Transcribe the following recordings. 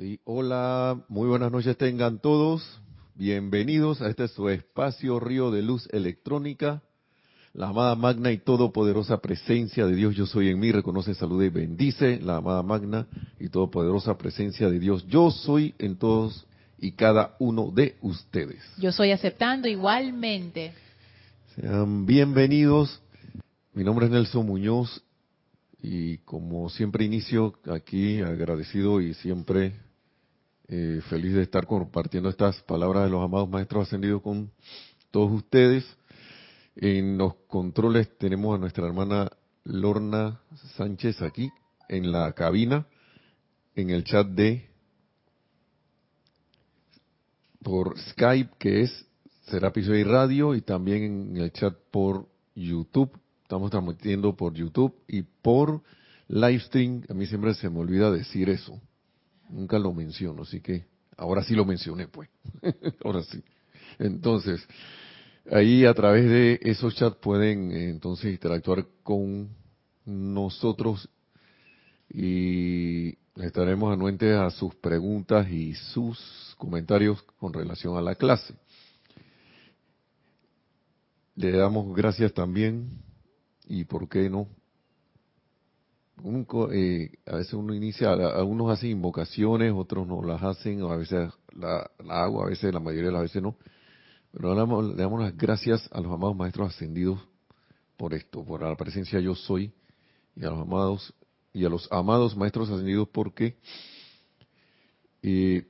Sí, hola, muy buenas noches tengan todos. Bienvenidos a este su espacio Río de Luz Electrónica. La amada magna y todopoderosa presencia de Dios, yo soy en mí, reconoce, saluda y bendice la amada magna y todopoderosa presencia de Dios, yo soy en todos y cada uno de ustedes. Yo soy aceptando igualmente. Sean bienvenidos. Mi nombre es Nelson Muñoz y como siempre inicio aquí agradecido y siempre eh, feliz de estar compartiendo estas palabras de los amados maestros ascendidos con todos ustedes. En los controles tenemos a nuestra hermana Lorna Sánchez aquí en la cabina, en el chat de por Skype que es Serapis y Radio y también en el chat por YouTube. Estamos transmitiendo por YouTube y por Livestream. A mí siempre se me olvida decir eso. Nunca lo menciono, así que ahora sí lo mencioné, pues. ahora sí. Entonces, ahí a través de esos chats pueden entonces interactuar con nosotros y estaremos anuentes a sus preguntas y sus comentarios con relación a la clase. Le damos gracias también y por qué no. Eh, a veces uno inicia, algunos hacen invocaciones, otros no las hacen, a veces la, hago, a veces la mayoría de las veces no. Pero damos, le damos las gracias a los amados maestros ascendidos por esto, por la presencia yo soy y a los amados y a los amados maestros ascendidos porque eh,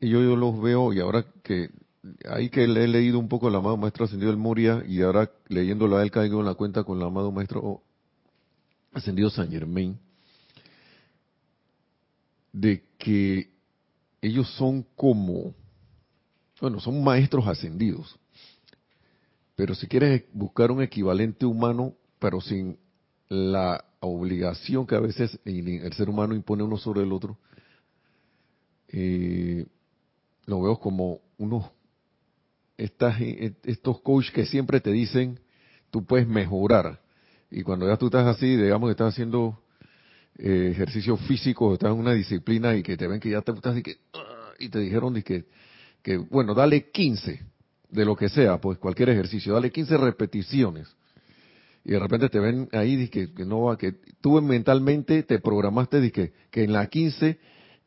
yo, yo los veo y ahora que ahí que he leído un poco al amado maestro ascendido del Moria y ahora leyéndolo a él caigo en la cuenta con el amado maestro ascendido San Germain de que ellos son como bueno son maestros ascendidos pero si quieres buscar un equivalente humano pero sin la obligación que a veces el ser humano impone uno sobre el otro eh, lo veo como unos eh, estos coaches que siempre te dicen, tú puedes mejorar. Y cuando ya tú estás así, digamos que estás haciendo eh, ejercicio físico, estás en una disciplina y que te ven que ya te estás y ah", te dijeron que, que, bueno, dale 15 de lo que sea, pues cualquier ejercicio, dale 15 repeticiones. Y de repente te ven ahí que, que no va, que tú mentalmente te programaste que, que en la 15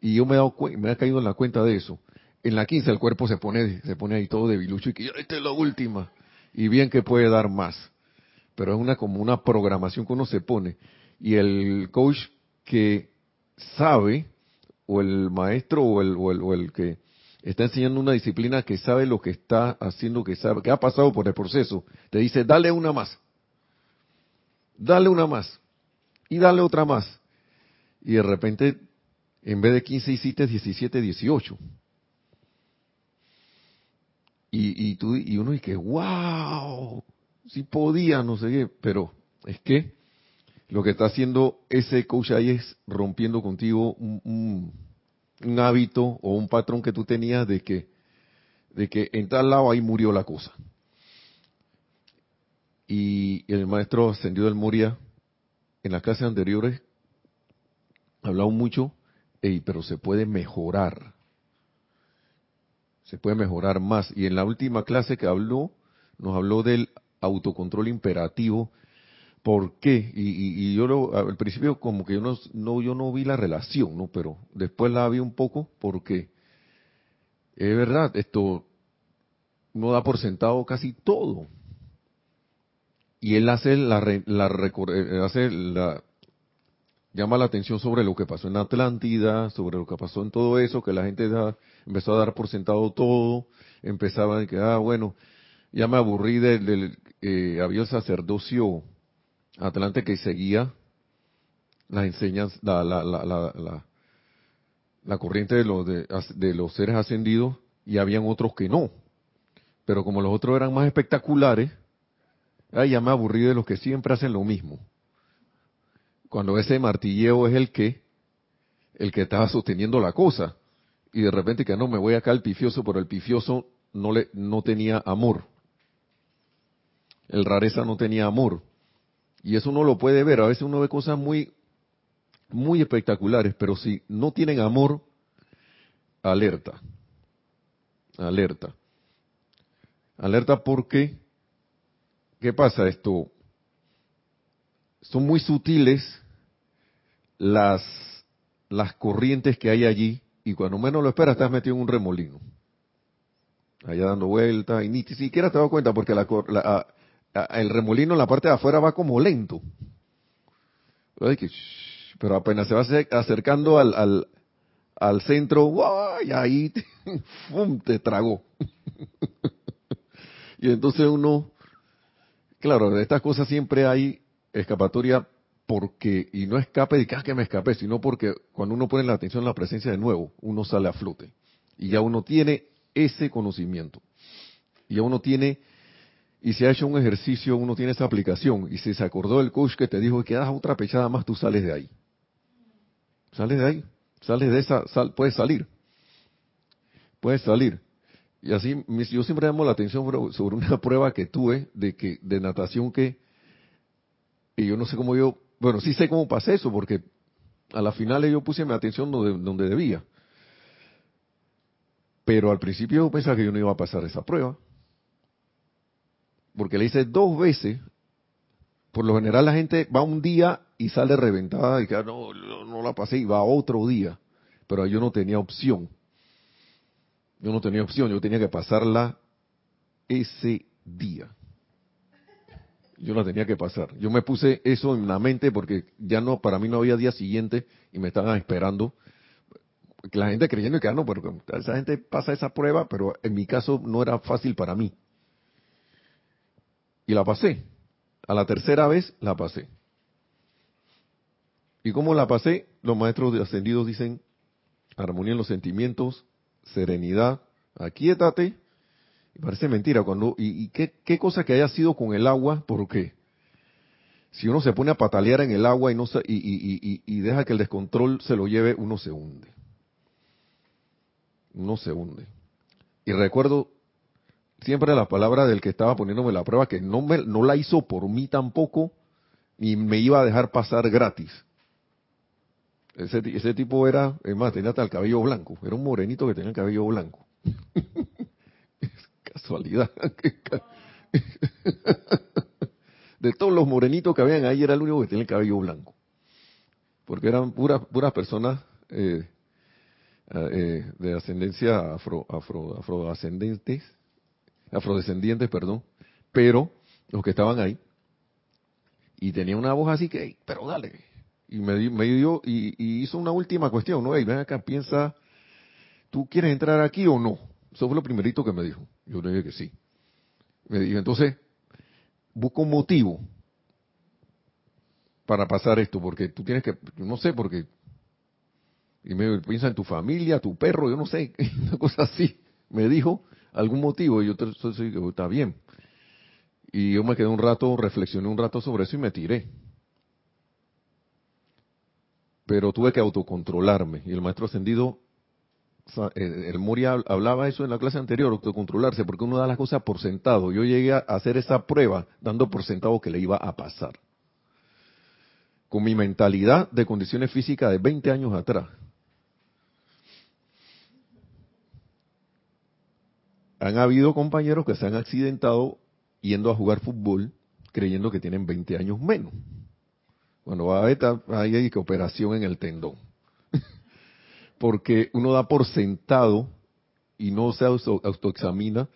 y yo me he, dado, me he caído en la cuenta de eso en la 15 el cuerpo se pone, se pone ahí todo debilucho y que esta es la última. Y bien que puede dar más. Pero es una como una programación que uno se pone. Y el coach que sabe, o el maestro, o el, o el, que está enseñando una disciplina que sabe lo que está haciendo, que sabe, que ha pasado por el proceso, te dice, dale una más. Dale una más. Y dale otra más. Y de repente, en vez de 15 hiciste 17, 18 y, y, tú, y uno dice, wow, si podía, no sé qué, pero es que lo que está haciendo ese coach ahí es rompiendo contigo un, un, hábito o un patrón que tú tenías de que, de que en tal lado ahí murió la cosa. Y el maestro ascendido del Moria, en las clases anteriores, hablado mucho, pero se puede mejorar se puede mejorar más. Y en la última clase que habló, nos habló del autocontrol imperativo. ¿Por qué? Y, yo lo, al principio como que yo no, yo no vi la relación, ¿no? Pero después la vi un poco porque es verdad, esto no da por sentado casi todo. Y él hace la, la, eh, hace la, llama la atención sobre lo que pasó en Atlántida, sobre lo que pasó en todo eso, que la gente empezó a dar por sentado todo, empezaba a que, ah, bueno, ya me aburrí del, eh, había el sacerdocio atlante que seguía las enseñanzas, la, la, la, la, la corriente de los, de, de los seres ascendidos y habían otros que no. Pero como los otros eran más espectaculares, ah, ya me aburrí de los que siempre hacen lo mismo cuando ese martilleo es el que, el que estaba sosteniendo la cosa. Y de repente que no, me voy acá al pifioso, pero el pifioso no, le, no tenía amor. El rareza no tenía amor. Y eso uno lo puede ver. A veces uno ve cosas muy muy espectaculares, pero si no tienen amor, alerta. Alerta. Alerta porque, ¿qué pasa esto? Son muy sutiles las, las corrientes que hay allí y cuando menos lo esperas estás metido en un remolino. Allá dando vueltas y ni siquiera te das cuenta porque la, el remolino en la parte de afuera va como lento. Pero apenas se va acercando al, al, al centro, y ahí te tragó. y entonces uno, claro, de estas cosas siempre hay escapatoria porque, y no escape de que, ah, que me escapé, sino porque cuando uno pone la atención en la presencia de nuevo, uno sale a flote. Y ya uno tiene ese conocimiento. Y ya uno tiene, y si ha hecho un ejercicio, uno tiene esa aplicación. Y si se acordó el coach que te dijo que das otra pechada más, tú sales de ahí. Sales de ahí. Sales de esa, sal, puedes salir. Puedes salir. Y así, yo siempre llamo la atención sobre una prueba que tuve de que de natación que, y yo no sé cómo yo, bueno, sí sé cómo pasé eso, porque a la final yo puse mi atención donde, donde debía. Pero al principio yo pensaba que yo no iba a pasar esa prueba. Porque le hice dos veces. Por lo general la gente va un día y sale reventada y que ah, no, no la pasé y va otro día. Pero yo no tenía opción. Yo no tenía opción, yo tenía que pasarla ese día. Yo la tenía que pasar. Yo me puse eso en la mente porque ya no, para mí no había día siguiente y me estaban esperando. La gente creyendo que ah, no, pero esa gente pasa esa prueba, pero en mi caso no era fácil para mí. Y la pasé. A la tercera vez la pasé. ¿Y cómo la pasé? Los maestros ascendidos dicen armonía en los sentimientos, serenidad, aquíétate. Y parece mentira cuando y, qué, qué, cosa que haya sido con el agua, ¿por qué? Si uno se pone a patalear en el agua y no y, y, y deja que el descontrol se lo lleve, uno se hunde. Uno se hunde. Y recuerdo siempre la palabra del que estaba poniéndome la prueba que no me no la hizo por mí tampoco ni me iba a dejar pasar gratis. Ese, ese tipo era, es más, tenía hasta el cabello blanco. Era un morenito que tenía el cabello blanco. Casualidad. De todos los morenitos que habían ahí, era el único que tenía el cabello blanco. Porque eran puras, puras personas eh, eh, de ascendencia afro, afro, afrodescendientes, afrodescendientes, perdón. Pero los que estaban ahí, y tenía una voz así que, pero dale, y me, me dio y, hizo una última cuestión, ¿no? Hey, ven acá, piensa, ¿tú quieres entrar aquí o no? Eso fue lo primerito que me dijo. Yo le dije que sí. Me dijo, entonces, busca un motivo para pasar esto, porque tú tienes que, no sé, porque, y me piensa en tu familia, tu perro, yo no sé, una cosa así. Me dijo algún motivo y yo te, está bien. Y yo me quedé un rato, reflexioné un rato sobre eso y me tiré pero tuve que autocontrolarme. Y el maestro ascendido, el Moria hablaba eso en la clase anterior, autocontrolarse, porque uno da las cosas por sentado. Yo llegué a hacer esa prueba dando por sentado que le iba a pasar. Con mi mentalidad de condiciones físicas de 20 años atrás. Han habido compañeros que se han accidentado yendo a jugar fútbol creyendo que tienen 20 años menos. Bueno, va a ahí hay que operación en el tendón. Porque uno da por sentado y no se autoexamina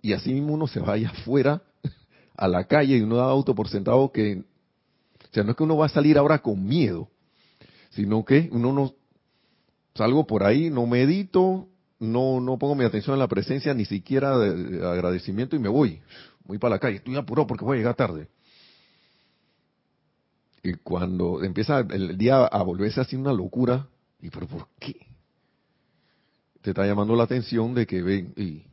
y así mismo uno se vaya afuera a la calle y uno da auto por sentado que, o sea, no es que uno va a salir ahora con miedo, sino que uno no, salgo por ahí, no medito, no, no pongo mi atención en la presencia, ni siquiera de agradecimiento y me voy, voy para la calle, estoy apurado porque voy a llegar tarde. Y cuando empieza el día a volverse así una locura, ¿y pero por qué? Te está llamando la atención de que ven, y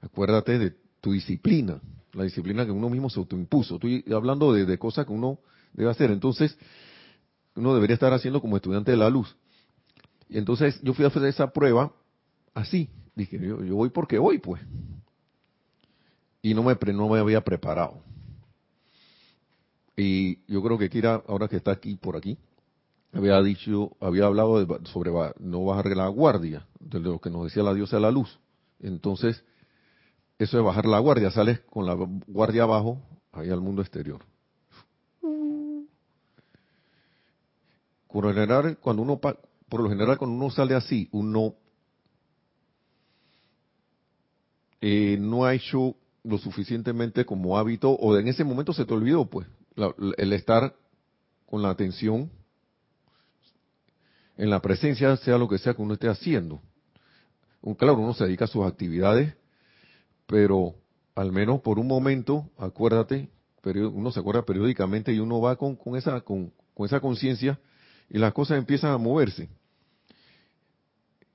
acuérdate de tu disciplina, la disciplina que uno mismo se autoimpuso. Estoy hablando de, cosas que uno debe hacer. Entonces, uno debería estar haciendo como estudiante de la luz. Y entonces yo fui a hacer esa prueba así. Dije, yo, yo voy porque voy, pues. Y no me, no me había preparado. Y yo creo que Kira, ahora que está aquí por aquí, había dicho, había hablado de- sobre no bajar la guardia, de lo que nos decía la diosa de la luz. Entonces, eso de bajar la guardia, sales con la guardia abajo, ahí al mundo exterior. Por lo general, cuando uno, por lo general, cuando uno sale así, uno eh, no ha hecho lo suficientemente como hábito, o en ese momento se te olvidó, pues, la- el estar con la atención en la presencia, sea lo que sea que uno esté haciendo. Claro, uno se dedica a sus actividades, pero al menos por un momento, acuérdate, uno se acuerda periódicamente y uno va con, con esa con, esa conciencia y las cosas empiezan a moverse.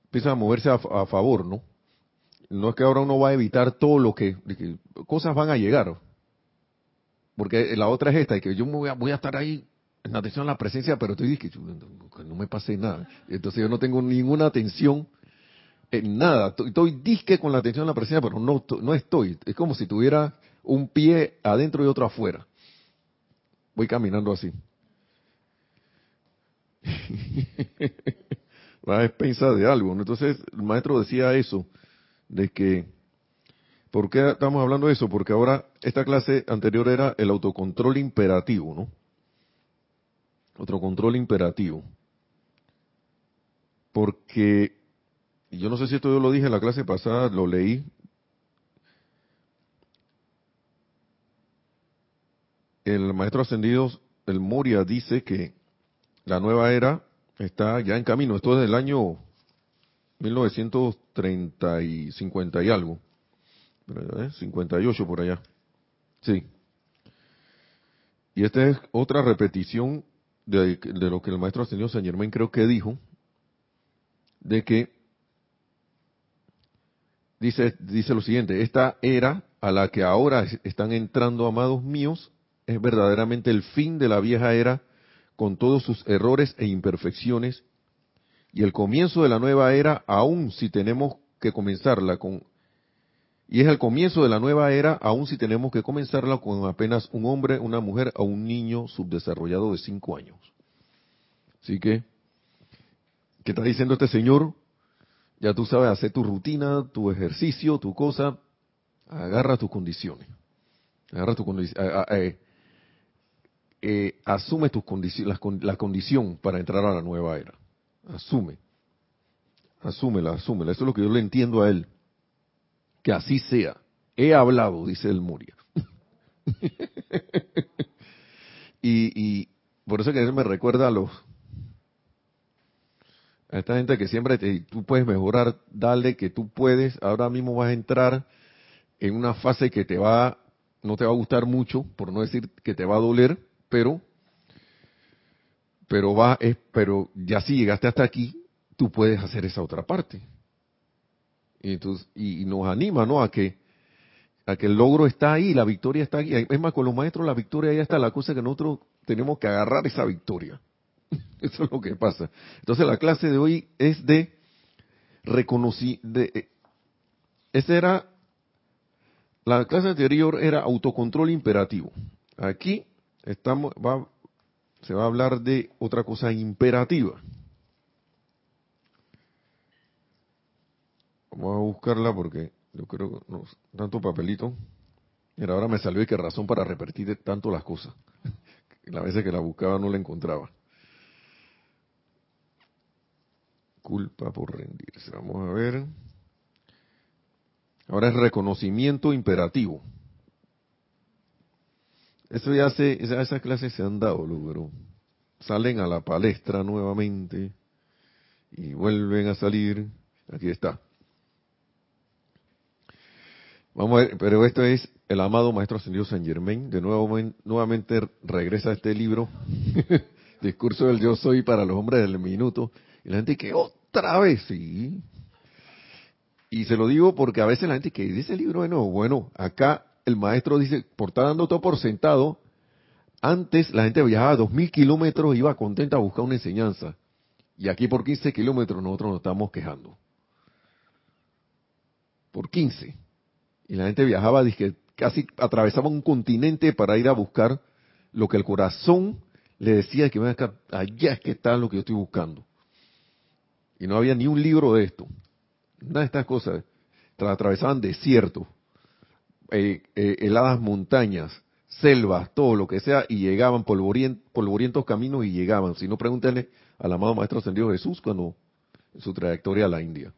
Empiezan a moverse a, fa- a favor, ¿no? No es que ahora uno va a evitar todo lo que, que cosas van a llegar. Porque la otra es esta, y que yo me voy a, voy a estar ahí en atención a la presencia, pero estoy que, que no me pase nada. Entonces yo no tengo ninguna atención en nada. Estoy, disque con la atención a la presencia, pero no, no estoy. Es como si tuviera un pie adentro y otro afuera. Voy caminando así. Va a expensas de algo. Entonces el maestro decía eso, de que, ¿por qué estamos hablando de eso? Porque ahora esta clase anterior era el autocontrol imperativo, ¿no? Autocontrol imperativo. Porque, yo no sé si esto yo lo dije en la clase pasada, lo leí. El maestro ascendido, el Moria, dice que la nueva era está ya en camino. Esto es del año 1930 y 50 y algo. Pero, ¿eh? 58 por allá. Sí. Y esta es otra repetición de, lo que el maestro ascendido San Germain creo que dijo, de que dice, dice lo siguiente, esta era a la que ahora es- están entrando, amados míos, es verdaderamente el fin de la vieja era con todos sus errores e imperfecciones y el comienzo de la nueva era, aun si tenemos que comenzarla con y es el comienzo de la nueva era, aun si tenemos que comenzarla con apenas un hombre, una mujer o un niño subdesarrollado de cinco años. Así que, ¿qué está diciendo este señor? Ya tú sabes hacer tu rutina, tu ejercicio, tu cosa, agarra tus condiciones. Agarra tu condición, eh, asume tus condiciones, la condición para entrar a la nueva era. Asume. Asúmela, asúmela. Eso es lo que yo le entiendo a él. Que así sea. He hablado, dice el Muria. y, por eso que él me recuerda a los a esta gente que siempre te, tú puedes mejorar, dale que tú puedes, ahora mismo vas a entrar en una fase que te va, no te va a gustar mucho, por no decir que te va a doler, pero, pero va, es, pero ya si llegaste hasta aquí, tú puedes hacer esa otra parte. Y, entonces, y, nos anima, ¿no? A que, a que el logro está ahí, la victoria está ahí. Es más, con los maestros la victoria ya está, la cosa que nosotros tenemos que agarrar esa victoria. Eso es lo que pasa. Entonces la clase de hoy es de reconocer, de, eh, esa era, la clase anterior era autocontrol imperativo. Aquí estamos, va, se va a hablar de otra cosa imperativa. Vamos a buscarla porque yo creo que tanto papelito. Mira, ahora me salió y qué razón para repetir tanto las cosas. Las veces que la buscaba no la encontraba. Culpa por rendirse. Vamos a ver. Ahora es reconocimiento imperativo. Eso ya se, esa- esas clases se han dado, pero salen a la palestra nuevamente y vuelven a salir. Aquí está. Vamos a ver, pero esto es el amado Maestro Ascendido San Germain. De nuevo, nuevamente regresa este libro, Discurso del Yo Soy para los hombres del minuto. Y la gente que otra vez, sí. Y se lo digo porque a veces la gente que dice el libro de bueno, acá el maestro dice, por estar dando todo por sentado, antes la gente viajaba dos mil kilómetros, iba contenta a buscar una enseñanza. Y aquí por 15 kilómetros nosotros nos estamos quejando. Por 15. Y la gente viajaba, dije, casi atravesaba un continente para ir a buscar lo que el corazón le decía que allá es que está lo que yo estoy buscando. Y no había ni un libro de esto. Nada de estas cosas. Atravesaban desiertos, eh, eh, heladas montañas, selvas, todo lo que sea, y llegaban polvorientos caminos y llegaban. Si no, pregúntenle al amado Maestro Ascendido Jesús cuando en su trayectoria a la India.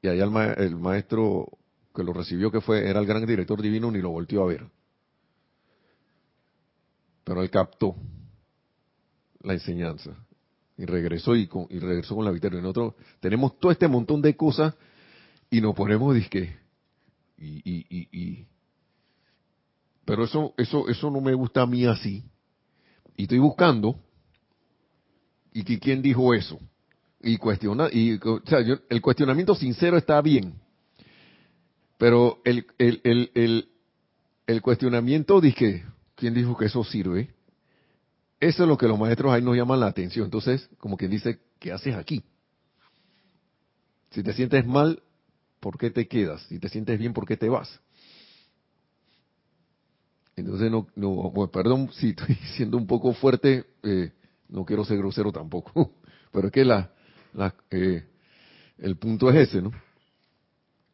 Y allá el, maestro que lo recibió, que fue era el gran director divino, ni lo volvió a ver. Pero él captó la enseñanza y regresó y, y regresó con la victoria. Nosotros tenemos todo este montón de cosas y nos ponemos disque y, y, y, y pero eso eso eso no me gusta a mí así y estoy buscando y quién dijo eso y cuestiona y o sea, el cuestionamiento sincero está bien pero el el el el, el cuestionamiento dije quién dijo que eso sirve eso es lo que los maestros ahí nos llaman la atención entonces como quien dice qué haces aquí si te sientes mal ¿por qué te quedas? Si te sientes bien, ¿por qué te vas? Entonces, no, no perdón si estoy siendo un poco fuerte, eh, no quiero ser grosero tampoco, pero es que la, la eh, el punto es ese, ¿no?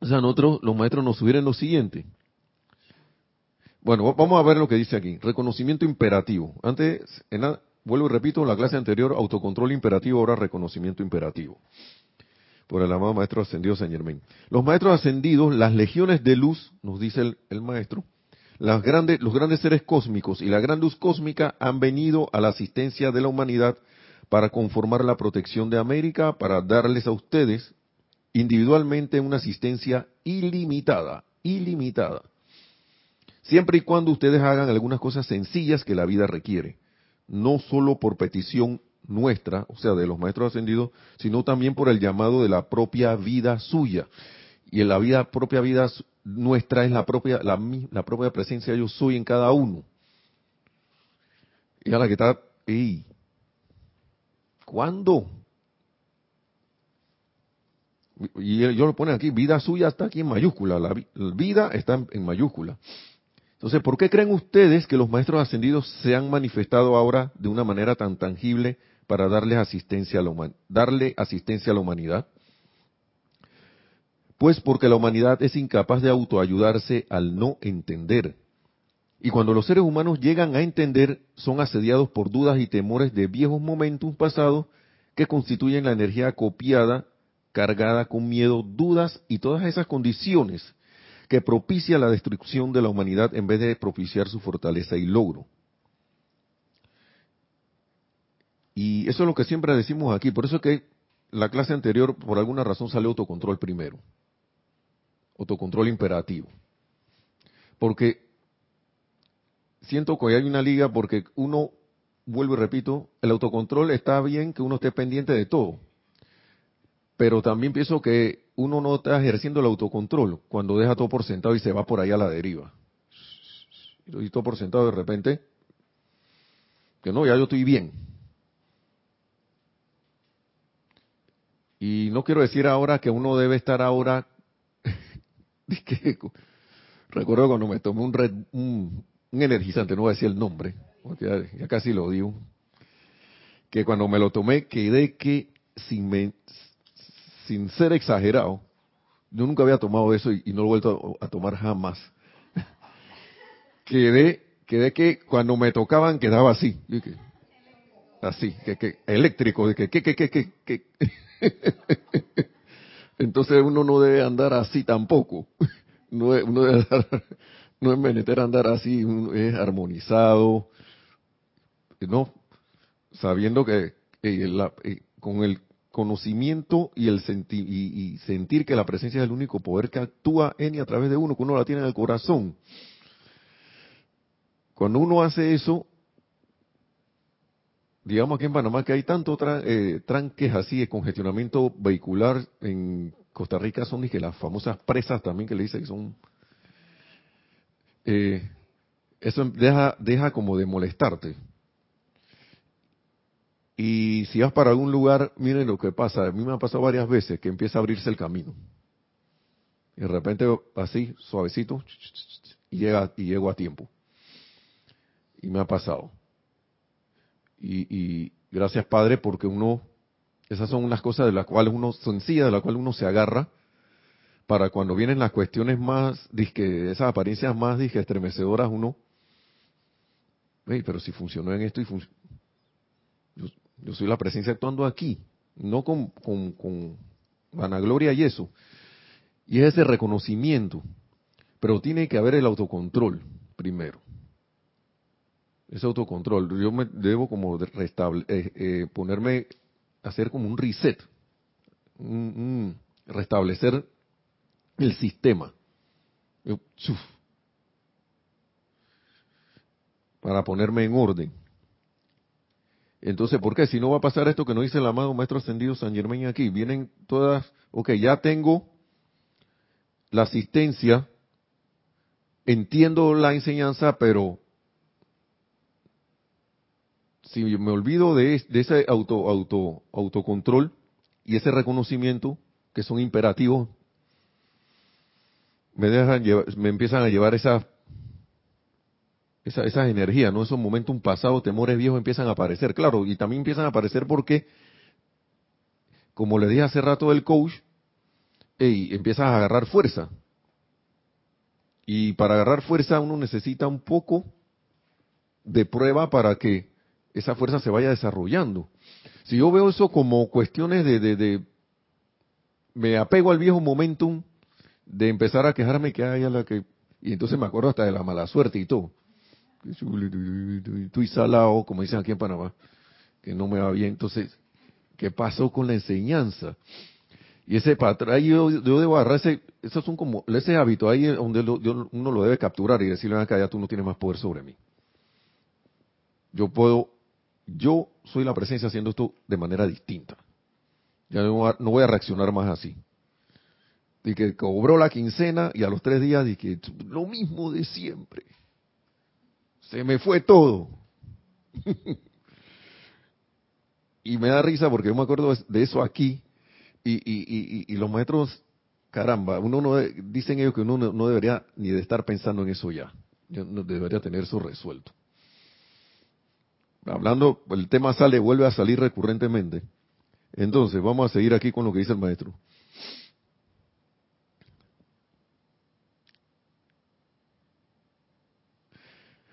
O sea, nosotros, los maestros nos sugieren lo siguiente. Bueno, vamos a ver lo que dice aquí. Reconocimiento imperativo. Antes, vuelvo y repito, en la clase anterior, autocontrol imperativo, ahora reconocimiento imperativo por el amado Maestro Ascendido San Germain. Los Maestros Ascendidos, las legiones de luz, nos dice el, Maestro, las grandes, los grandes seres cósmicos y la gran luz cósmica han venido a la asistencia de la humanidad para conformar la protección de América, para darles a ustedes individualmente una asistencia ilimitada, ilimitada. Siempre y cuando ustedes hagan algunas cosas sencillas que la vida requiere, no solo por petición nuestra, o sea, de los maestros ascendidos, sino también por el llamado de la propia vida suya. Y en la vida, propia vida nuestra es la propia, la, la propia presencia yo soy en cada uno. Y a la que está, ¡ey! ¿Cuándo? Y yo lo pone aquí, vida suya está aquí en mayúscula, la, vida está en mayúscula. Entonces, ¿por qué creen ustedes que los maestros ascendidos se han manifestado ahora de una manera tan tangible para darle asistencia a la, darle asistencia a la humanidad? Pues porque la humanidad es incapaz de autoayudarse al no entender. Y cuando los seres humanos llegan a entender, son asediados por dudas y temores de viejos momentos pasados que constituyen la energía copiada, cargada con miedo, dudas y todas esas condiciones que propicia la destrucción de la humanidad en vez de propiciar su fortaleza y logro. Y eso es lo que siempre decimos aquí. Por eso es que la clase anterior, por alguna razón, sale autocontrol primero. Autocontrol imperativo. Porque siento que hay una liga porque uno, vuelvo y repito, el autocontrol está bien que uno esté pendiente de todo. Pero también pienso que uno no está ejerciendo el autocontrol cuando deja todo por sentado y se va por ahí a la deriva. Y todo por sentado de repente, que no, ya yo estoy bien Y no quiero decir ahora que uno debe estar ahora. recuerdo cuando me tomé un, red, un, energizante, no voy a decir el nombre, ya, casi lo digo. Que cuando me lo tomé quedé que, sin, sin ser exagerado, yo nunca había tomado eso y, no lo he vuelto a, tomar jamás. quedé, quedé que cuando me tocaban quedaba así. así, que, que eléctrico, que, que, que, que, que. Entonces uno no debe andar así tampoco. No, uno debe no es menester andar así, es armonizado, no, sabiendo que con el conocimiento y el y, sentir que la presencia es el único poder que actúa en y a través de uno, que uno la tiene en el corazón. Cuando uno hace eso, digamos aquí en Panamá que hay tanto eh, tranques así de congestionamiento vehicular en Costa Rica son que las famosas presas también que le dicen que son eh, eso deja deja como de molestarte y si vas para algún lugar miren lo que pasa. A mí me ha pasado varias veces que empieza a abrirse el camino. Y de repente así suavecito y llega y llego a tiempo. Y me ha pasado. Y, gracias Padre porque uno, esas son unas cosas de las cuales uno, sencillas de las cuales uno se agarra para cuando vienen las cuestiones más, disque, esas apariencias más disque estremecedoras, uno, hey, pero si funcionó en esto y funcionó, yo, soy la presencia actuando aquí, no con vanagloria y eso. Y es ese reconocimiento, pero tiene que haber el autocontrol primero. Ese autocontrol. Yo me debo como restable, eh, eh, ponerme, hacer como un reset, un, un, restablecer el sistema. Yo, para ponerme en orden. Entonces, ¿por qué? Si no va a pasar esto que nos dice el amado Maestro Ascendido San Germán aquí, vienen todas, ok, ya tengo la asistencia, entiendo la enseñanza, pero si me olvido de, de ese auto, auto, autocontrol y ese reconocimiento, que son imperativos, me dejan me empiezan a llevar esas esa, esas energías, ¿no? Esos momentos pasados, temores viejos empiezan a aparecer, claro, y también empiezan a aparecer porque, como le dije hace rato del coach, hey, empiezas a agarrar fuerza. Y para agarrar fuerza uno necesita un poco de prueba para que esa fuerza se vaya desarrollando. Si yo veo eso como cuestiones de, de, de me apego al viejo momentum de empezar a quejarme que haya la que y entonces me acuerdo hasta de la mala suerte y todo. Estoy salado, como dicen aquí en Panamá, que no me va bien. Entonces, ¿qué pasó con la enseñanza? Y ese patrón, yo, debo agarrar ese, esos son como, ese hábito ahí donde uno lo debe capturar y decirle acá, ya tú no tienes más poder sobre mí. Yo puedo, yo soy la presencia haciendo esto de manera distinta. Ya no, voy a reaccionar más así. Y que cobró la quincena y a los tres días dije, lo mismo de siempre. Se me fue todo. y me da risa porque yo me acuerdo de eso aquí y, y, y, los maestros, caramba, uno no, dicen ellos que uno no, debería ni de estar pensando en eso ya. No debería tener eso resuelto. Hablando, el tema sale, vuelve a salir recurrentemente. Entonces, vamos a seguir aquí con lo que dice el maestro.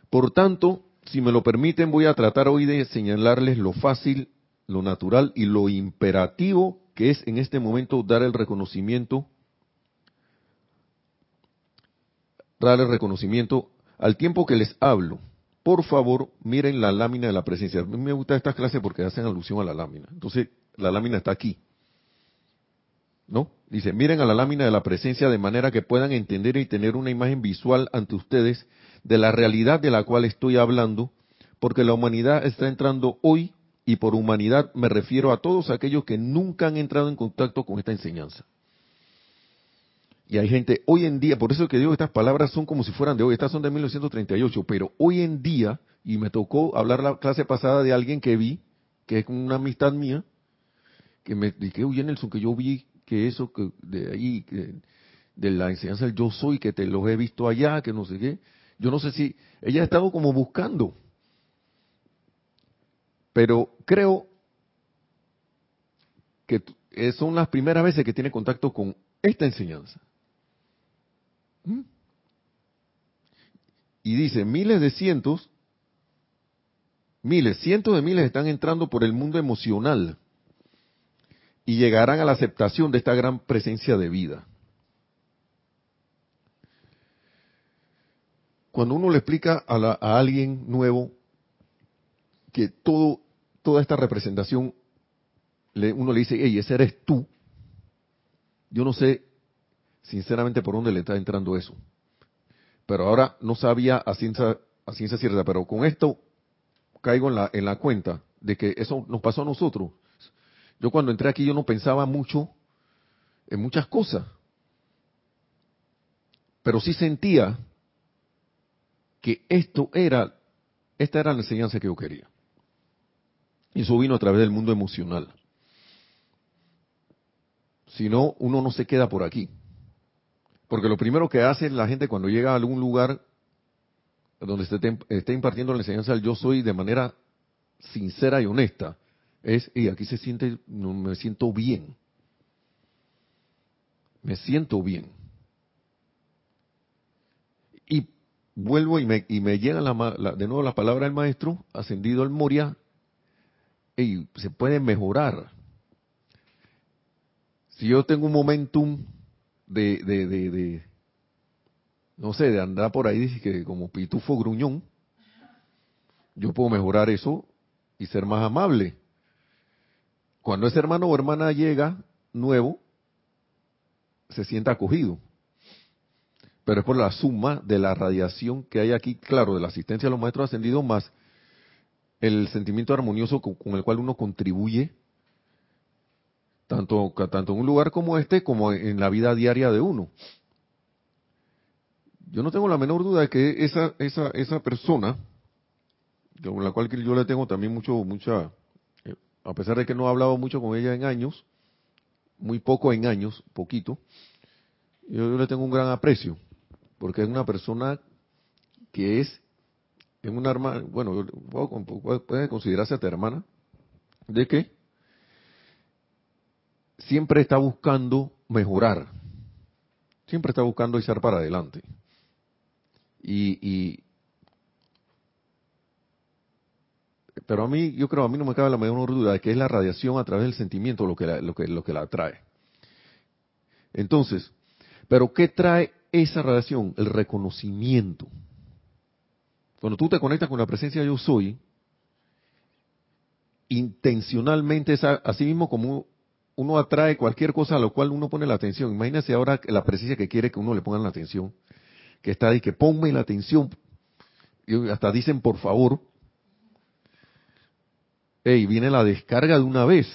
Por tanto, si me lo permiten, voy a tratar hoy de señalarles lo fácil, lo natural y lo imperativo que es en este momento dar el reconocimiento, dar el reconocimiento al tiempo que les hablo. Por favor, miren la lámina de la presencia. A mí me gusta esta clase porque hacen alusión a la lámina. Entonces, la lámina está aquí. ¿No? Dice, miren a la lámina de la presencia de manera que puedan entender y tener una imagen visual ante ustedes de la realidad de la cual estoy hablando, porque la humanidad está entrando hoy, y por humanidad me refiero a todos aquellos que nunca han entrado en contacto con esta enseñanza. Y hay gente hoy en día, por eso que digo estas palabras son como si fueran de hoy, estas son de 1938, pero hoy en día, y me tocó hablar la clase pasada de alguien que vi, que es una amistad mía, que me dije, oye Nelson, que yo vi que eso, que de ahí, de la enseñanza del yo soy, que te los he visto allá, que no sé qué, yo no sé si ella ha estado como buscando. Pero creo que son las primeras veces que tiene contacto con esta enseñanza. ¿Mm? Y dice, miles de cientos, miles, cientos de miles están entrando por el mundo emocional y llegarán a la aceptación de esta gran presencia de vida. cuando uno le explica a, alguien nuevo que todo, toda esta representación, uno le dice, hey, ese eres tú, yo no sé sinceramente por dónde le está entrando eso. Pero ahora no sabía a ciencia, a ciencia cierta, pero con esto caigo en la, en la cuenta de que eso nos pasó a nosotros. Yo cuando entré aquí yo no pensaba mucho en muchas cosas, pero sí sentía que esto era, esta era la enseñanza que yo quería. Y eso vino a través del mundo emocional. Si no, uno no se queda por aquí. Porque lo primero que hace la gente cuando llega a algún lugar donde esté, esté impartiendo la enseñanza del yo soy de manera sincera y honesta, es, y aquí se siente, me siento bien. Me siento bien. Y vuelvo y me, y me llega la, de nuevo la palabra del maestro, ascendido al Moria, y se puede mejorar. Si yo tengo un momentum de, de, de, no sé, de andar por ahí que como pitufo gruñón, yo puedo mejorar eso y ser más amable. Cuando ese hermano o hermana llega nuevo, se siente acogido. Pero es por la suma de la radiación que hay aquí, claro, de la asistencia de los maestros ascendidos, más el sentimiento armonioso con, el cual uno contribuye, tanto, tanto en un lugar como este, como en la vida diaria de uno. Yo no tengo la menor duda de que esa, esa, esa persona, con la cual yo le tengo también mucho, mucha, a pesar de que no he hablado mucho con ella en años, muy poco en años, poquito, yo, le tengo un gran aprecio, porque es una persona que es, es una hermana, bueno, puede considerarse hasta hermana, de que siempre está buscando mejorar, siempre está buscando echar para adelante. y, pero a mí, yo creo, a mí no me cabe la menor duda de que es la radiación a través del sentimiento lo que la, lo que, lo que la atrae. Entonces, ¿pero qué trae esa radiación? El reconocimiento. Cuando tú te conectas con la presencia yo soy, intencionalmente, esa, así mismo como uno atrae cualquier cosa a lo cual uno pone la atención. Imagínese ahora la presencia que quiere que uno le ponga la atención, que está ahí, que ponme la atención. Y hasta dicen por favor, y viene la descarga de una vez.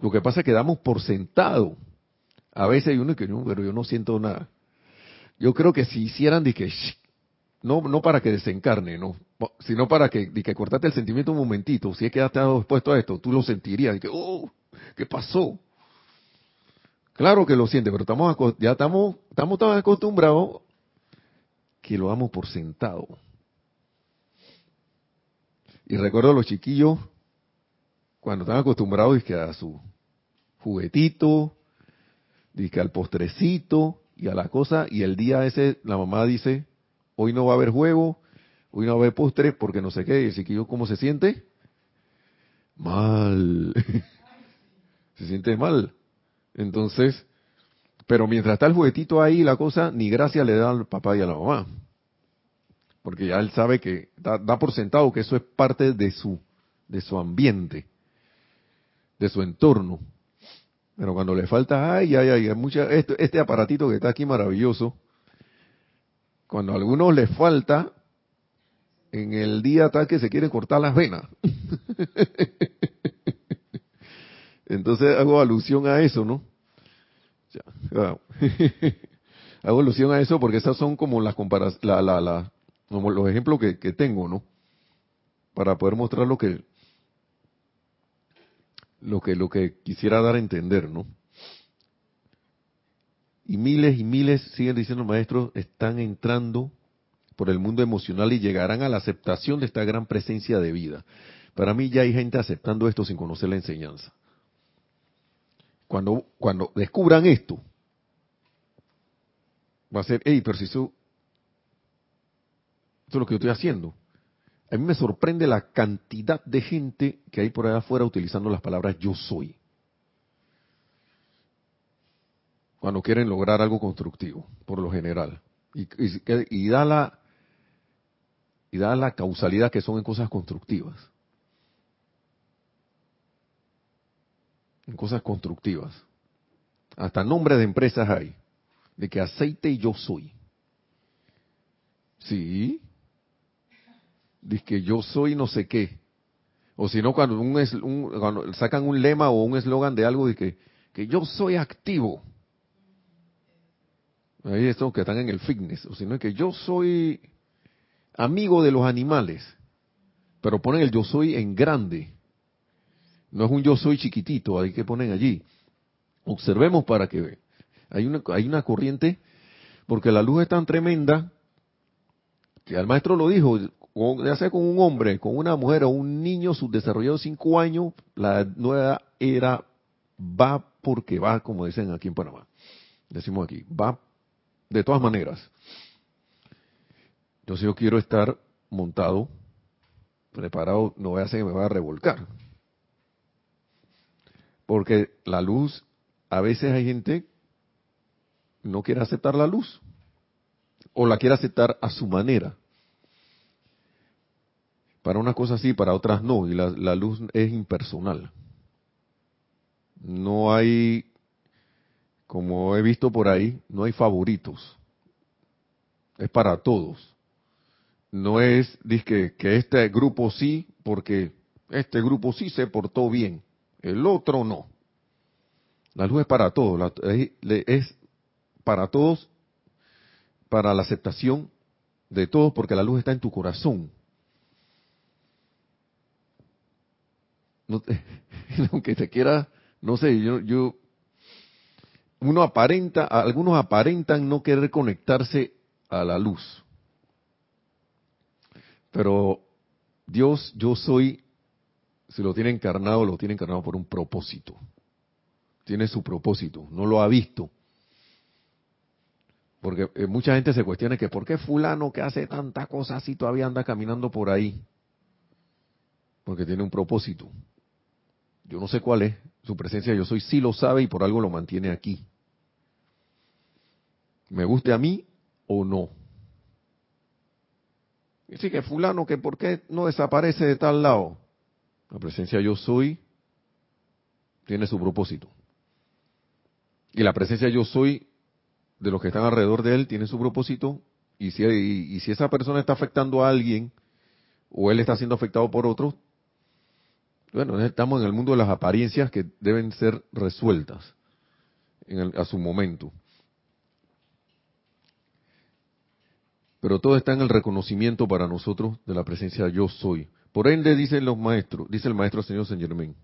Lo que pasa es que damos por sentado. A veces hay uno que no, pero yo no siento nada. Yo creo que si hicieran de que no no para que desencarne, no, sino para que de que cortate el sentimiento un momentito, si es que has estado expuesto a esto, tú lo sentirías, de que oh, ¿qué pasó? Claro que lo siente, pero estamos ya estamos estamos tan acostumbrados que lo damos por sentado. Y recuerdo a los chiquillos cuando están acostumbrados que a su juguetito, que al postrecito y a la cosa, y el día ese la mamá dice, hoy no va a haber juego, hoy no va a haber postre porque no sé qué, y el chiquillo cómo se siente? Mal. se siente mal. Entonces, pero mientras está el juguetito ahí, la cosa, ni gracia le da al papá y a la mamá porque ya él sabe que da, por sentado que eso es parte de su de su ambiente, de su entorno. Pero cuando le falta, ay, ay, ay, mucha, este, este aparatito que está aquí maravilloso, cuando a algunos les falta, en el día tal que se quieren cortar las venas. Entonces hago alusión a eso, ¿no? hago alusión a eso porque esas son como las la, la, la, como los ejemplos que, tengo, ¿no? Para poder mostrar lo que, lo que, lo que quisiera dar a entender, ¿no? Y miles y miles, siguen diciendo maestros, están entrando por el mundo emocional y llegarán a la aceptación de esta gran presencia de vida. Para mí ya hay gente aceptando esto sin conocer la enseñanza. Cuando, cuando descubran esto, va a ser, hey, pero si eso es lo que yo estoy haciendo. A mí me sorprende la cantidad de gente que hay por allá afuera utilizando las palabras yo soy. Cuando quieren lograr algo constructivo, por lo general. Y, da la y da la causalidad que son en cosas constructivas. En cosas constructivas. Hasta nombre de empresas hay. De que aceite y yo soy. Sí, dice que yo soy no sé qué. O si no, cuando, un, sacan un lema o un eslogan de algo de que, que yo soy activo. Ahí estos que están en el fitness. O si no, que yo soy amigo de los animales. Pero ponen el yo soy en grande. No es un yo soy chiquitito, hay que ponen allí. Observemos para que vean. Hay una, hay una corriente, porque la luz es tan tremenda, que al maestro lo dijo, ya sea con un hombre, con una mujer o un niño subdesarrollado de 5 años, la nueva era va porque va, como dicen aquí en Panamá. Decimos aquí, va de todas maneras. Entonces yo quiero estar montado, preparado, no voy a hacer que me va a revolcar. Porque la luz, a veces hay gente no quiere aceptar la luz o la quiere aceptar a su manera. Para unas cosas sí, para otras no, y la, la luz es impersonal. No hay, como he visto por ahí, no hay favoritos. Es para todos. No es que, que este grupo sí, porque este grupo sí se portó bien, el otro no. La luz es para todos, es para todos, para la aceptación de todos, porque la luz está en tu corazón. aunque te quiera, no sé, yo, yo, uno aparenta, algunos aparentan no querer conectarse a la luz. Pero Dios, yo soy, si lo tiene encarnado, lo tiene encarnado por un propósito. Tiene su propósito, no lo ha visto. Porque eh, mucha gente se cuestiona que por qué fulano que hace tanta cosa así todavía anda caminando por ahí. Porque tiene un propósito. Yo no sé cuál es. Su presencia yo soy sí lo sabe y por algo lo mantiene aquí. Me guste a mí o no. Dice que fulano que por qué no desaparece de tal lado. La presencia yo soy tiene su propósito. Y la presencia yo soy de los que están alrededor de él tiene su propósito y si, y, si esa persona está afectando a alguien o él está siendo afectado por otro, bueno, estamos en el mundo de las apariencias que deben ser resueltas a su momento. Pero todo está en el reconocimiento para nosotros de la presencia yo soy. Por ende, dicen los maestros, dice el maestro señor Saint Germain,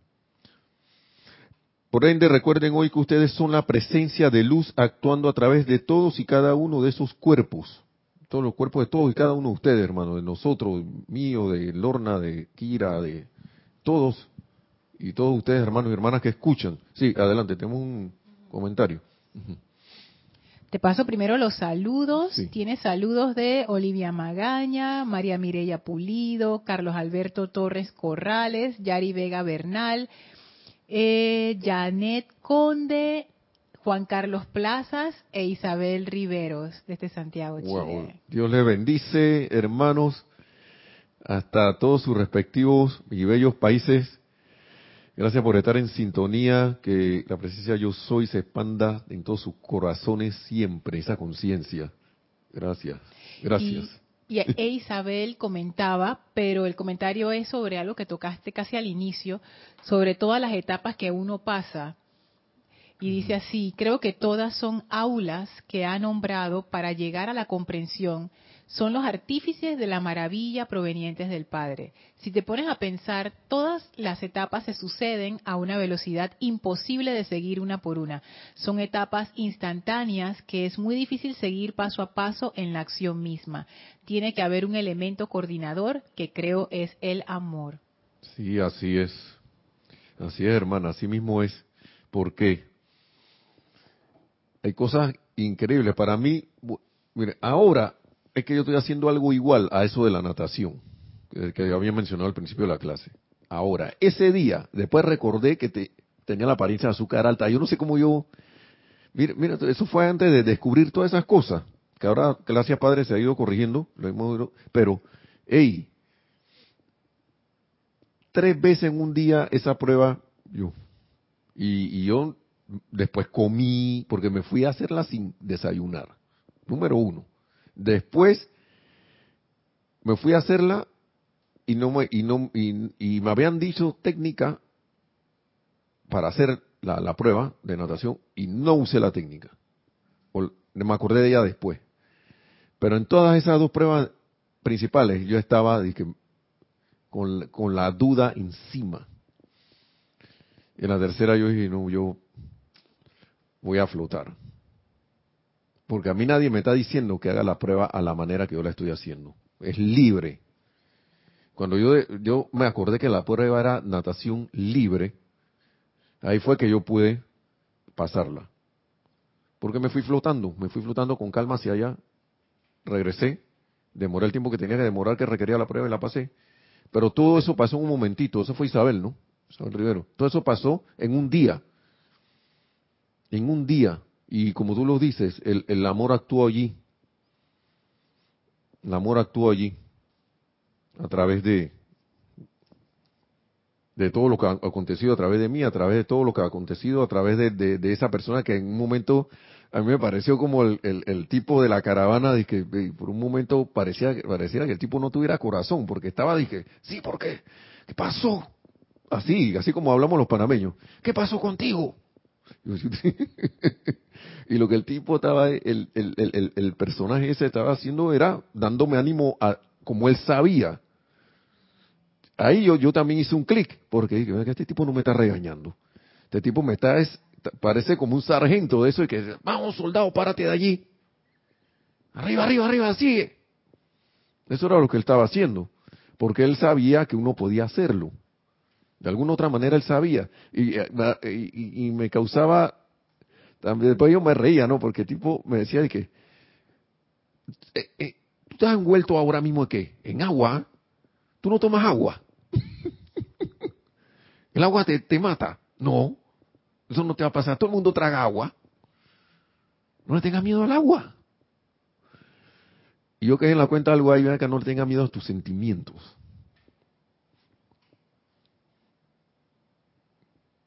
por ende, recuerden hoy que ustedes son la presencia de luz actuando a través de todos y cada uno de esos cuerpos. Todos los cuerpos de todos y cada uno de ustedes, hermano, de nosotros, mío, de Lorna, de Kira, de todos y todos ustedes, hermanos y hermanas que escuchan. Sí, adelante, tenemos un comentario. Te paso primero los saludos. Tienes saludos de Olivia Magaña, María Mireya Pulido, Carlos Alberto Torres Corrales, Yari Vega Bernal, eh, Janet Conde, Juan Carlos Plazas e Isabel Riveros desde Santiago, Chile. Dios le bendice, hermanos, hasta todos sus respectivos y bellos países. Gracias por estar en sintonía, que la presencia yo soy se expanda en todos sus corazones siempre, esa conciencia. Gracias, gracias. Y e Isabel comentaba, pero el comentario es sobre algo que tocaste casi al inicio, sobre todas las etapas que uno pasa. Y dice así, creo que todas son aulas que ha nombrado para llegar a la comprensión son los artífices de la maravilla provenientes del Padre. Si te pones a pensar, todas las etapas se suceden a una velocidad imposible de seguir una por una. Son etapas instantáneas que es muy difícil seguir paso a paso en la acción misma. Tiene que haber un elemento coordinador que creo es el amor. Sí, así es. Así es, hermana, así mismo es. ¿Por qué? Hay cosas increíbles. Para mí, mire, ahora es que yo estoy haciendo algo igual a eso de la natación, que había mencionado al principio de la clase. Ahora, ese día, después recordé que te, tenía la apariencia de azúcar alta. Yo no sé cómo yo... Mira, mira, eso fue antes de descubrir todas esas cosas, que ahora, gracias Padre, se ha ido corrigiendo, lo hemos, pero, hey, tres veces en un día esa prueba, yo, y yo después comí, porque me fui a hacerla sin desayunar, número uno. Después me fui a hacerla y no me, y no, y, me habían dicho técnica para hacer la, prueba de natación y no usé la técnica. me acordé de ella después. Pero en todas esas dos pruebas principales yo estaba con, con la duda encima. En la tercera yo dije, no, yo voy a flotar. Porque a mí nadie me está diciendo que haga la prueba a la manera que yo la estoy haciendo. Es libre. Cuando yo, yo me acordé que la prueba era natación libre, ahí fue que yo pude pasarla. Porque me fui flotando, me fui flotando con calma hacia allá, regresé, demoré el tiempo que tenía que demorar, que requería la prueba y la pasé. Pero todo eso pasó en un momentito, eso fue Isabel, ¿no? Isabel Rivero. Todo eso pasó en un día. En un día. Y como tú lo dices, el, el amor actuó allí. El amor actuó allí a través de, de todo lo que ha acontecido a través de mí, a través de todo lo que ha acontecido a través de, de, esa persona que en un momento a mí me pareció como el, el, tipo de la caravana de que por un momento parecía pareciera que el tipo no tuviera corazón porque estaba dije sí ¿por qué? ¿qué pasó? así así como hablamos los panameños ¿qué pasó contigo? y lo que el tipo estaba el, el, el, el personaje ese estaba haciendo era dándome ánimo a como él sabía ahí yo, yo también hice un clic, porque dije, este tipo no me está regañando. Este tipo me está, es, parece como un sargento de eso y que, vamos soldado, párate de allí. Arriba, arriba, arriba, sigue. Eso era lo que él estaba haciendo, porque él sabía que uno podía hacerlo. De alguna otra manera él sabía. Y, eh, me causaba, después yo me reía, ¿no? Porque el tipo me decía de que, eh, eh, ¿tú estás envuelto ahora mismo en qué? En agua. ¿Tú no tomas agua? ¿El agua te, mata? No, eso no te va a pasar. Todo el mundo traga agua. No le tengas miedo al agua. Y yo que en la cuenta algo ahí, que no le tengas miedo a tus sentimientos.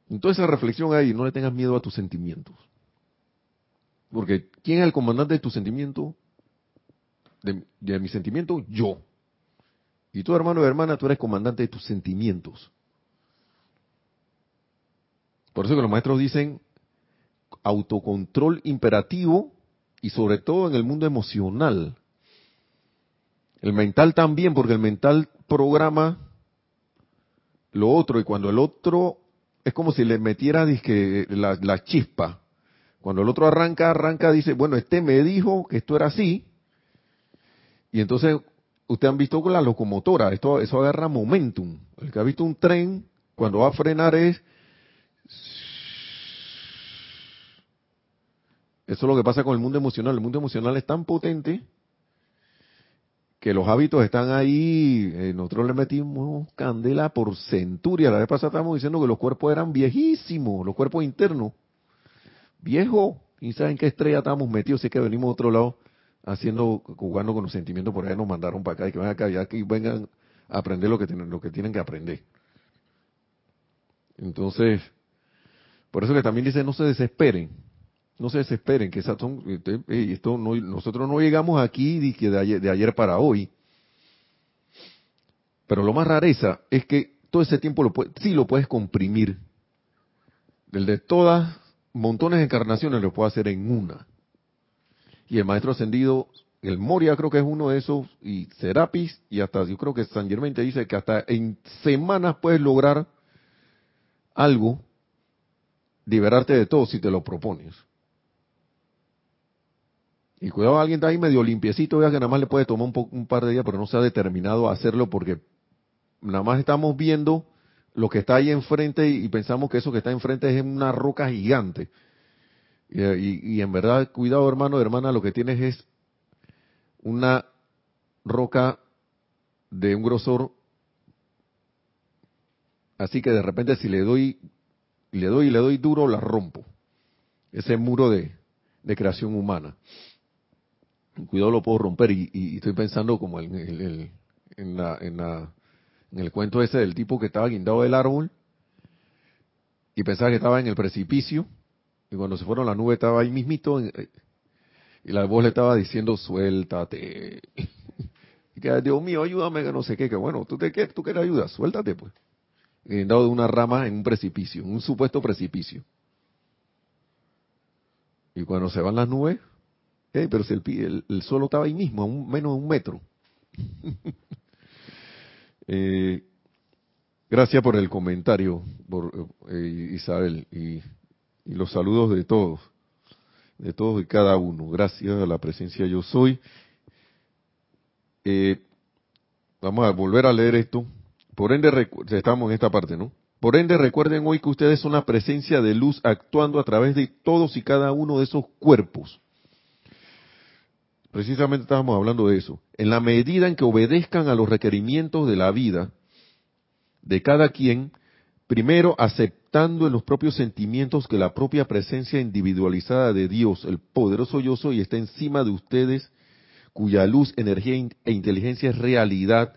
Entonces esa reflexión ahí, no le tengas miedo a tus sentimientos. Porque ¿quién es el comandante de tu sentimiento? De, de mi sentimiento, yo. Y tú, hermano y hermana, tú eres comandante de tus sentimientos. Por eso que los maestros dicen autocontrol imperativo y sobre todo en el mundo emocional. El mental también, porque el mental programa lo otro y cuando el otro es como si le metiera la, la chispa. Cuando el otro arranca, arranca, dice, bueno, este me dijo que esto era así. Y entonces usted han visto con la locomotora, esto, eso agarra momentum. El que ha visto un tren, cuando va a frenar es... Eso es lo que pasa con el mundo emocional. El mundo emocional es tan potente que los hábitos están ahí. Eh, nosotros le metimos candela por centuria. La vez pasada estábamos diciendo que los cuerpos eran viejísimos, los cuerpos internos. Viejo. ¿Y saben qué estrella estamos metidos? Si es que venimos de otro lado haciendo, jugando con los sentimientos, por ahí nos mandaron para acá y que vengan acá, ya que vengan a aprender lo que tienen, lo que tienen que aprender. Entonces, por eso que también dice no se desesperen, no se desesperen, que son, este, esto no, nosotros no llegamos aquí de, ayer, de ayer para hoy. Pero lo más rareza es que todo ese tiempo lo sí lo puedes comprimir. El de todas montones de encarnaciones lo puedo hacer en una y el maestro ascendido, el Moria creo que es uno de esos, y Serapis, y hasta yo creo que San Germain te dice que hasta en semanas puedes lograr algo, liberarte de todo si te lo propones. Y cuidado, alguien está ahí medio limpiecito, vea que nada más le puede tomar un, un par de días, pero no se ha determinado a hacerlo porque nada más estamos viendo lo que está ahí enfrente y pensamos que eso que está enfrente es una roca gigante. Y, en verdad, cuidado hermano, hermana, lo que tienes es una roca de un grosor, así que de repente si le doy, le doy y le doy duro, la rompo. Ese muro de, creación humana. Cuidado lo puedo romper y, estoy pensando como en, el, en, la, en, la, en el cuento ese del tipo que estaba guindado del árbol y pensaba que estaba en el precipicio y cuando se fueron la nube estaba ahí mismito eh, y la voz le estaba diciendo, suéltate. y que, Dios mío, ayúdame, que no sé qué, que bueno, ¿tú, te, qué, tú quieres ayuda? Suéltate pues. Y dado de una rama en un precipicio, en un supuesto precipicio. Y cuando se van las nubes, pero el, suelo estaba ahí mismo, a un, menos de un metro. eh, gracias por el comentario, por, eh, Isabel. Y y los saludos de todos, de todos y cada uno. Gracias a la presencia yo soy. Eh, vamos a volver a leer esto. Por ende, estamos en esta parte, ¿no? Por ende, recuerden hoy que ustedes son la presencia de luz actuando a través de todos y cada uno de esos cuerpos. Precisamente estábamos hablando de eso. En la medida en que obedezcan a los requerimientos de la vida de cada quien, primero aceptando en los propios sentimientos que la propia presencia individualizada de Dios, el poderoso yo soy, está encima de ustedes, cuya luz, energía e inteligencia es realidad,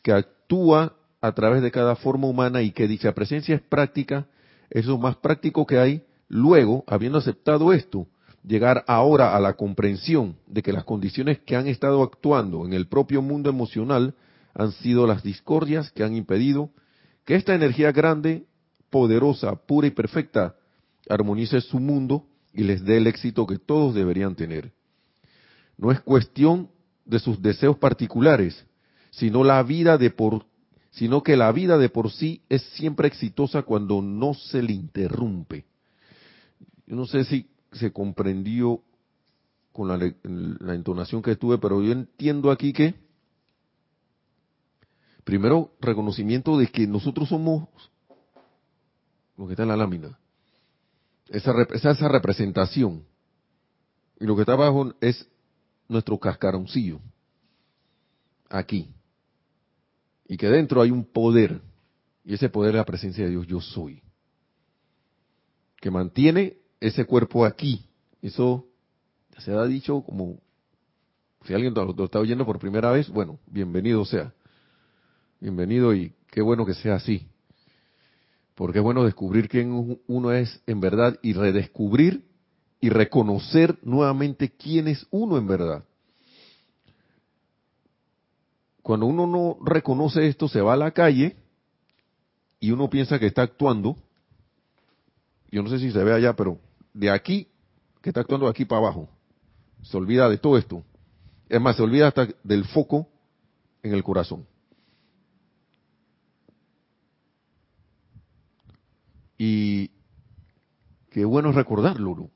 que actúa a través de cada forma humana y que dicha presencia es práctica, es lo más práctico que hay. Luego, habiendo aceptado esto, llegar ahora a la comprensión de que las condiciones que han estado actuando en el propio mundo emocional han sido las discordias que han impedido que esta energía grande, poderosa, pura y perfecta armonice su mundo y les dé el éxito que todos deberían tener. No es cuestión de sus deseos particulares, sino la vida de por sino que la vida de por sí es siempre exitosa cuando no se le interrumpe. Yo no sé si se comprendió con la, entonación que tuve, pero yo entiendo aquí que, primero, reconocimiento de que nosotros somos lo que está en la lámina. Esa, esa, esa representación. Y lo que está abajo es nuestro cascaroncillo. Aquí y que dentro hay un poder, y ese poder es la presencia de Dios, yo soy, que mantiene ese cuerpo aquí. Eso se ha dicho como, si alguien lo, está oyendo por primera vez, bueno, bienvenido sea, bienvenido y qué bueno que sea así, porque es bueno descubrir quién uno es en verdad y redescubrir y reconocer nuevamente quién es uno en verdad. Cuando uno no reconoce esto, se va a la calle y uno piensa que está actuando. Yo no sé si se ve allá, pero de aquí, que está actuando de aquí para abajo. Se olvida de todo esto. Es más, se olvida hasta del foco en el corazón. Y qué bueno es recordarlo, ¿no?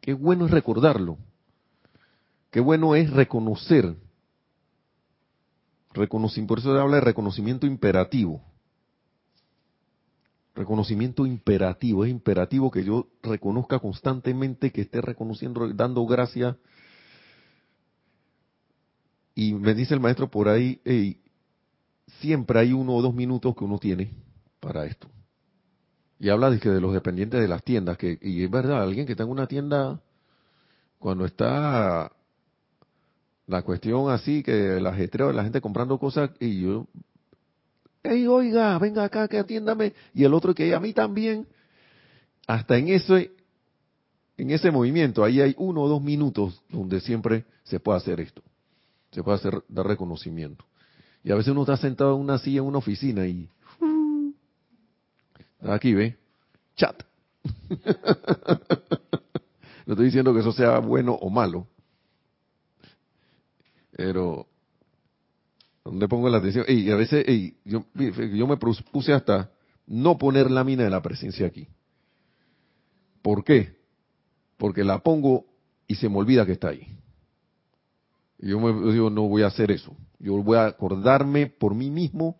Qué bueno es recordarlo. Qué bueno es reconocer por eso se habla de reconocimiento imperativo. Reconocimiento imperativo, es imperativo que yo reconozca constantemente, que esté reconociendo, dando gracias. Y me dice el maestro por ahí, siempre hay uno o dos minutos que uno tiene para esto. Y habla de que de los dependientes de las tiendas, que, y es verdad, alguien que está en una tienda, cuando está la cuestión así, que el ajetreo de la gente comprando cosas y yo, hey, oiga, venga acá, que atiéndame, y el otro que a mí también, hasta en ese, en ese movimiento, ahí hay uno o dos minutos donde siempre se puede hacer esto, se puede hacer, dar reconocimiento. Y a veces uno está sentado en una silla en una oficina y, aquí ve, chat. no estoy diciendo que eso sea bueno o malo, pero, ¿dónde pongo la atención? Y a veces yo, yo me puse hasta no poner lámina de la presencia aquí. ¿Por qué? Porque la pongo y se me olvida que está ahí. Y yo me digo, no voy a hacer eso. Yo voy a acordarme por mí mismo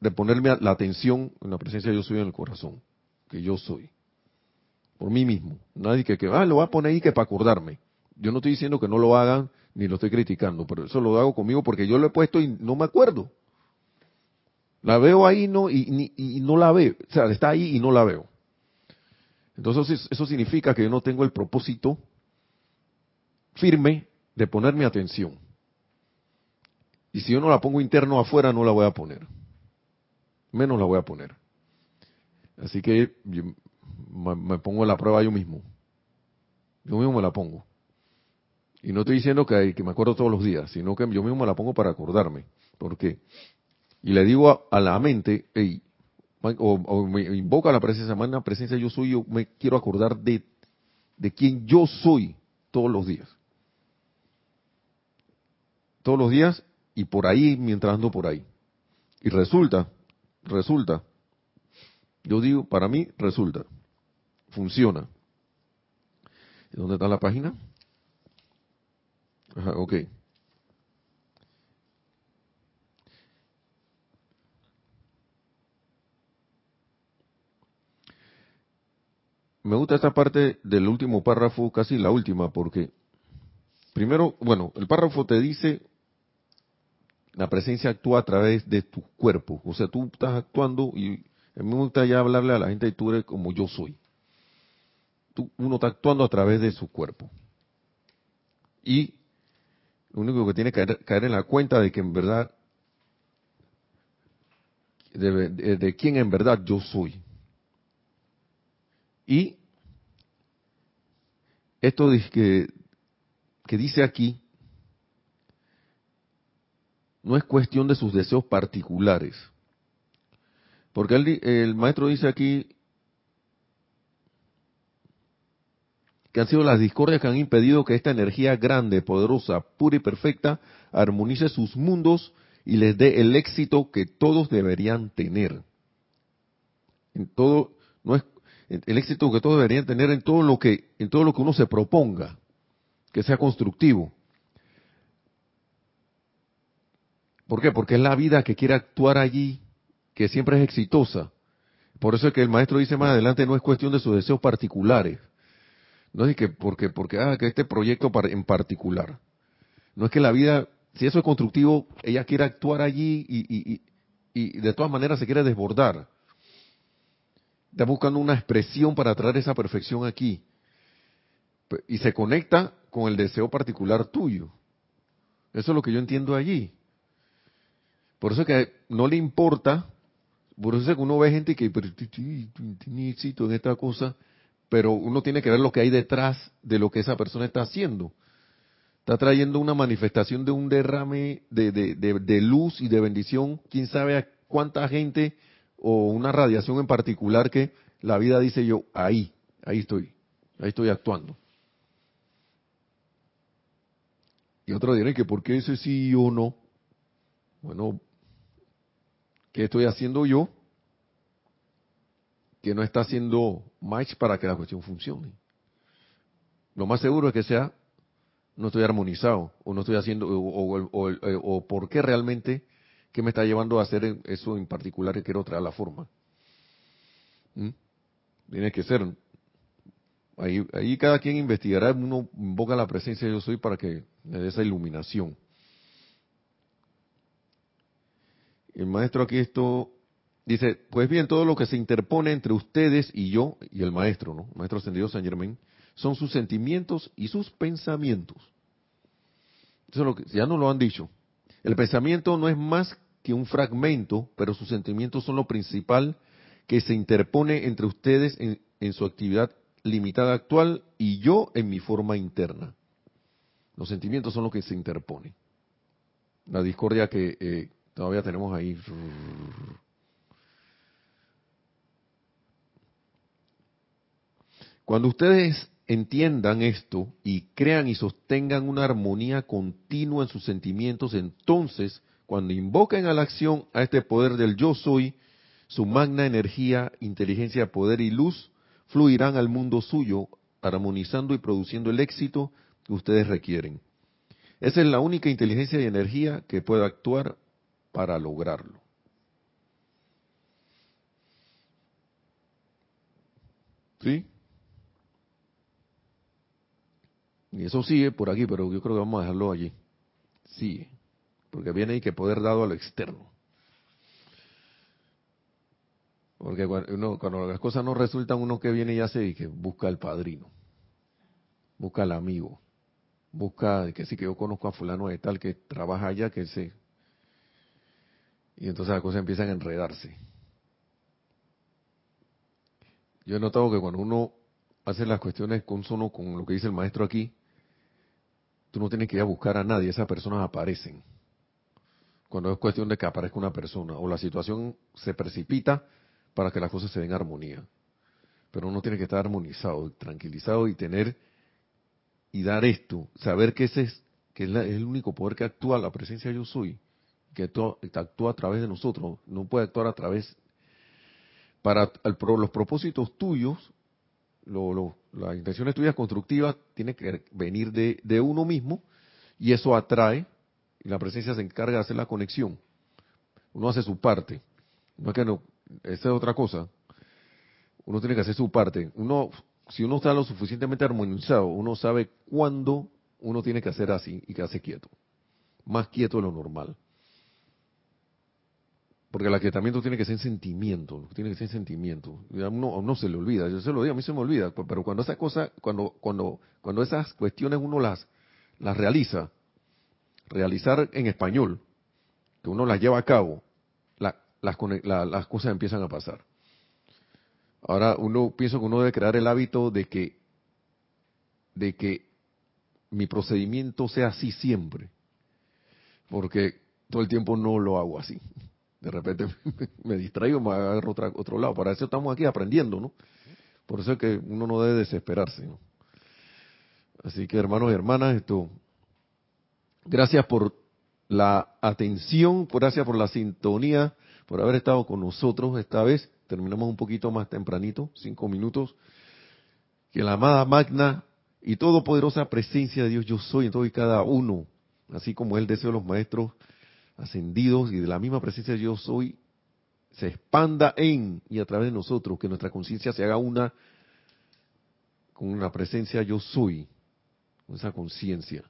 de ponerme la atención en la presencia de yo soy en el corazón, que yo soy. Por mí mismo. Nadie que, que ah, lo voy a poner ahí que para acordarme. Yo no estoy diciendo que no lo hagan ni lo estoy criticando, pero eso lo hago conmigo porque yo lo he puesto y no me acuerdo. La veo ahí no, y, y no la veo, o sea, está ahí y no la veo. Entonces eso significa que yo no tengo el propósito firme de poner mi atención. Y si yo no la pongo interno afuera, no la voy a poner. Menos la voy a poner. Así que me, me pongo la prueba yo mismo. Yo mismo me la pongo. Y no estoy diciendo que, que, me acuerdo todos los días, sino que yo mismo la pongo para acordarme. ¿Por qué? Y le digo a, la mente, o, me invoca la presencia, la presencia yo soy, yo me quiero acordar de, de quién yo soy todos los días. Todos los días y por ahí mientras ando por ahí. Y resulta, resulta, yo digo, para mí resulta, funciona. ¿Dónde está la página? Ajá, ok. Me gusta esta parte del último párrafo, casi la última, porque primero, bueno, el párrafo te dice la presencia actúa a través de tu cuerpo. O sea, tú estás actuando y a mí me gusta ya hablarle a la gente y tú eres como yo soy. Tú, uno está actuando a través de su cuerpo. Y lo único que tiene que caer, en la cuenta de que en verdad, de, de quién en verdad yo soy. Y esto que, que dice aquí, no es cuestión de sus deseos particulares. Porque el, maestro dice aquí han sido las discordias que han impedido que esta energía grande, poderosa, pura y perfecta armonice sus mundos y les dé el éxito que todos deberían tener. En todo, no es el éxito que todos deberían tener en todo lo que, en todo lo que uno se proponga, que sea constructivo. ¿Por qué? Porque es la vida que quiere actuar allí, que siempre es exitosa. Por eso es que el maestro dice más adelante, no es cuestión de sus deseos particulares. No es que porque, porque, ah, que este proyecto en particular. No es que la vida, si eso es constructivo, ella quiere actuar allí y, y, y de todas maneras se quiere desbordar. Está buscando una expresión para traer esa perfección aquí. Y se conecta con el deseo particular tuyo. Eso es lo que yo entiendo allí. Por eso es que no le importa, por eso es que uno ve gente que en esta cosa, pero uno tiene que ver lo que hay detrás de lo que esa persona está haciendo. Está trayendo una manifestación de un derrame de, de, luz y de bendición, quién sabe a cuánta gente o una radiación en particular que la vida dice yo, ahí, ahí estoy, ahí estoy actuando. Y otro dirán que por qué ese sí o no. Bueno, ¿Qué estoy haciendo yo que no está haciendo match para que la cuestión funcione? Lo más seguro es que sea no estoy armonizado o no estoy haciendo o, por qué realmente qué me está llevando a hacer eso en particular que quiero traer la forma. ¿Mm? Tiene que ser ahí, ahí cada quien investigará, uno invoca la presencia de yo soy para que me dé esa iluminación. El maestro aquí esto dice, pues bien, todo lo que se interpone entre ustedes y yo, y el maestro, ¿no? Maestro ascendido San Germain, son sus sentimientos y sus pensamientos. Eso es lo que, ya no lo han dicho. El pensamiento no es más que un fragmento, pero sus sentimientos son lo principal que se interpone entre ustedes en, en su actividad limitada actual y yo en mi forma interna. Los sentimientos son lo que se interpone. La discordia que, eh, Todavía tenemos ahí. Cuando ustedes entiendan esto y crean y sostengan una armonía continua en sus sentimientos, entonces, cuando invoquen a la acción a este poder del yo soy, su magna energía, inteligencia, poder y luz fluirán al mundo suyo, armonizando y produciendo el éxito que ustedes requieren. Esa es la única inteligencia y energía que puede actuar para lograrlo. ¿Sí? Y eso sigue por aquí, pero yo creo que vamos a dejarlo allí. Sigue. Porque viene ahí que poder dado a lo externo. Porque cuando, cuando las cosas no resultan, uno que viene y hace y que busca al padrino. Busca al amigo. Busca, que sí que yo conozco a fulano de tal que trabaja allá, que se y entonces las cosas empiezan a enredarse. Yo he notado que cuando uno hace las cuestiones con con lo que dice el maestro aquí, tú no tienes que ir a buscar a nadie, esas personas aparecen. Cuando es cuestión de que aparezca una persona o la situación se precipita para que las cosas se den armonía. Pero uno tiene que estar armonizado, tranquilizado y tener y dar esto, saber que ese es, que es, el único poder que actúa la presencia yo soy que actúa a través de nosotros, no puede actuar a través para los propósitos tuyos, las intenciones tuyas constructivas tienen que venir de, uno mismo y eso atrae y la presencia se encarga de hacer la conexión. Uno hace su parte. No es que no, esa es otra cosa. Uno tiene que hacer su parte. Uno si uno está lo suficientemente armonizado, uno sabe cuándo uno tiene que hacer así y quedarse quieto. Más quieto de lo normal. Porque el aquietamiento tiene que ser sentimiento, tiene que ser sentimiento. A uno, se le olvida, yo se lo digo, a mí se me olvida, pero cuando esas cosas, cuando, cuando, cuando esas cuestiones uno las, las realiza, realizar en español, que uno las lleva a cabo, las, las cosas empiezan a pasar. Ahora uno pienso que uno debe crear el hábito de que de que mi procedimiento sea así siempre, porque todo el tiempo no lo hago así. De repente me distraigo, me agarro otra, otro lado. Para eso estamos aquí aprendiendo, ¿no? Por eso es que uno no debe desesperarse, ¿no? Así que hermanos y hermanas, esto, gracias por la atención, gracias por la sintonía, por haber estado con nosotros esta vez. Terminamos un poquito más tempranito, cinco minutos. Que la amada magna y todopoderosa presencia de Dios yo soy en todo y cada uno, así como el deseo de los maestros ascendidos y de la misma presencia yo soy, se expanda en y a través de nosotros, que nuestra conciencia se haga una con una presencia yo soy, con esa conciencia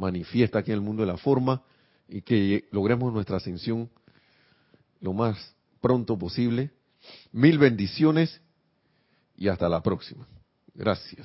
manifiesta aquí en el mundo de la forma y que logremos nuestra ascensión lo más pronto posible. Mil bendiciones y hasta la próxima. Gracias.